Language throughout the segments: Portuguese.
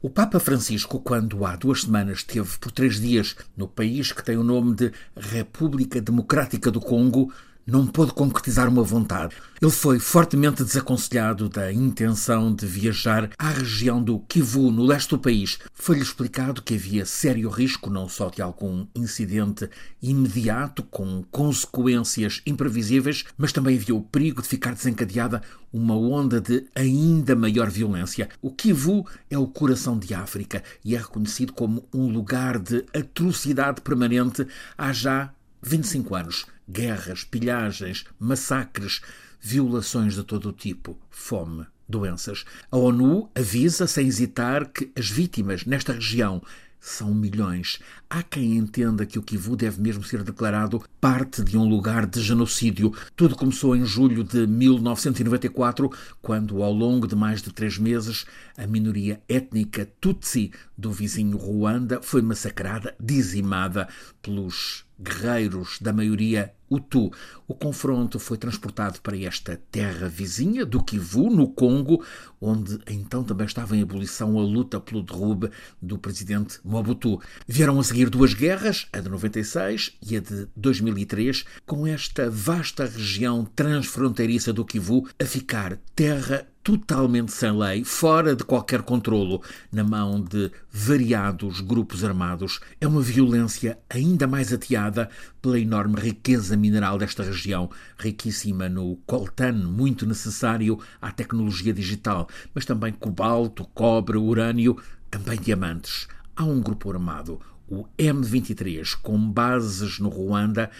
O Papa Francisco, quando há duas semanas esteve por três dias no país que tem o nome de República Democrática do Congo, não pôde concretizar uma vontade. Ele foi fortemente desaconselhado da intenção de viajar à região do Kivu, no leste do país. Foi-lhe explicado que havia sério risco não só de algum incidente imediato com consequências imprevisíveis, mas também havia o perigo de ficar desencadeada uma onda de ainda maior violência. O Kivu é o coração de África e é reconhecido como um lugar de atrocidade permanente há já 25 anos. Guerras, pilhagens, massacres, violações de todo o tipo, fome, doenças. A ONU avisa sem hesitar que as vítimas nesta região são milhões. Há quem entenda que o Kivu deve mesmo ser declarado parte de um lugar de genocídio. Tudo começou em julho de 1994, quando, ao longo de mais de três meses, a minoria étnica Tutsi do vizinho Ruanda foi massacrada, dizimada pelos guerreiros da maioria Hutu. O confronto foi transportado para esta terra vizinha do Kivu, no Congo, onde então também estava em ebulição a luta pelo derrube do presidente Mobutu. Vieram a seguir duas guerras, a de 96 e a de 2003, com esta vasta região transfronteiriça do Kivu a ficar terra totalmente sem lei, fora de qualquer controlo, na mão de variados grupos armados. É uma violência ainda mais ateada pela enorme riqueza mineral desta região, riquíssima no coltan, muito necessário à tecnologia digital, mas também cobalto, cobre, urânio, também diamantes. Há um grupo armado, o M23, com bases no Ruanda,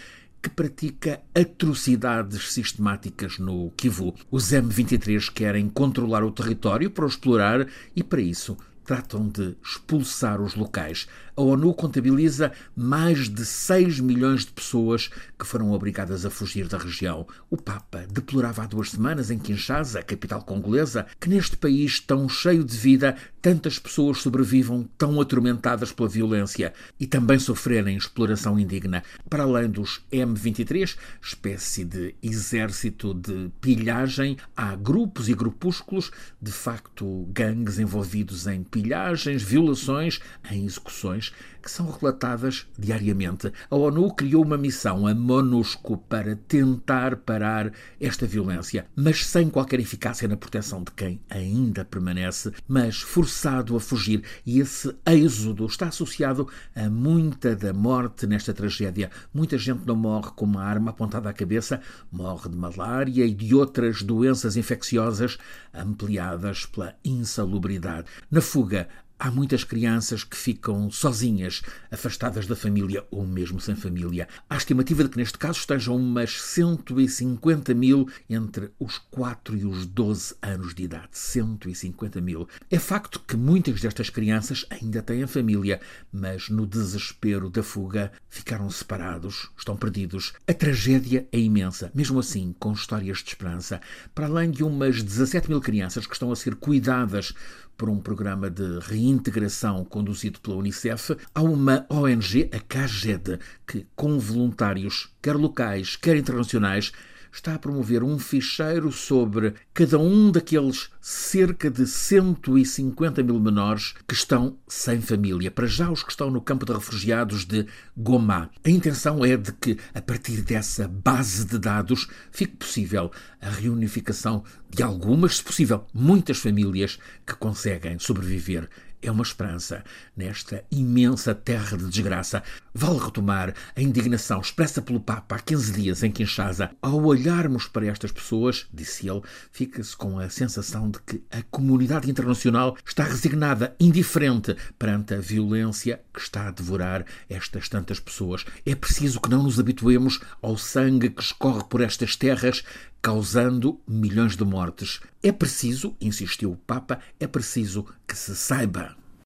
que pratica atrocidades sistemáticas no Kivu. Os M23 querem controlar o território para o explorar e, para isso, tratam de expulsar os locais. A ONU contabiliza mais de 6 milhões de pessoas que foram obrigadas a fugir da região. O Papa deplorava há duas semanas em Kinshasa, a capital congolesa, que neste país tão cheio de vida tantas pessoas sobrevivam tão atormentadas pela violência e também sofrerem exploração indigna. Para além dos M23, espécie de exército de pilhagem, há grupos e grupúsculos, de facto gangues envolvidos em pilhagens, violações, em execuções, que são relatadas diariamente. A ONU criou uma missão, a MONUSCO, para tentar parar esta violência, mas sem qualquer eficácia na proteção de quem ainda permanece, mas forçado a fugir. E esse êxodo está associado a muita da morte nesta tragédia. Muita gente não morre com uma arma apontada à cabeça, morre de malária e de outras doenças infecciosas ampliadas pela insalubridade. Na fuga, Há muitas crianças que ficam sozinhas, afastadas da família ou mesmo sem família. Há estimativa de que neste caso estejam umas 150 mil entre os 4 e os 12 anos de idade. 150 mil. É facto que muitas destas crianças ainda têm família, mas no desespero da fuga ficaram separados, estão perdidos. A tragédia é imensa, mesmo assim, com histórias de esperança. Para além de umas 17 mil crianças que estão a ser cuidadas por um programa de reintegração conduzido pela Unicef, há uma ONG, a CAGED, que, com voluntários, quer locais, quer internacionais, está a promover um ficheiro sobre cada um daqueles cerca de 150 mil menores que estão sem família, para já os que estão no campo de refugiados de Goma. A intenção é de que, a partir dessa base de dados, fique possível a reunificação de algumas, se possível, muitas famílias que conseguem sobreviver é uma esperança nesta imensa terra de desgraça. Vale retomar a indignação expressa pelo Papa há 15 dias em Kinshasa. Ao olharmos para estas pessoas, disse ele, fica-se com a sensação de que a comunidade internacional está resignada, indiferente perante a violência que está a devorar estas tantas pessoas. É preciso que não nos habituemos ao sangue que escorre por estas terras, causando milhões de mortes. É preciso, insistiu o Papa, é preciso que se saiba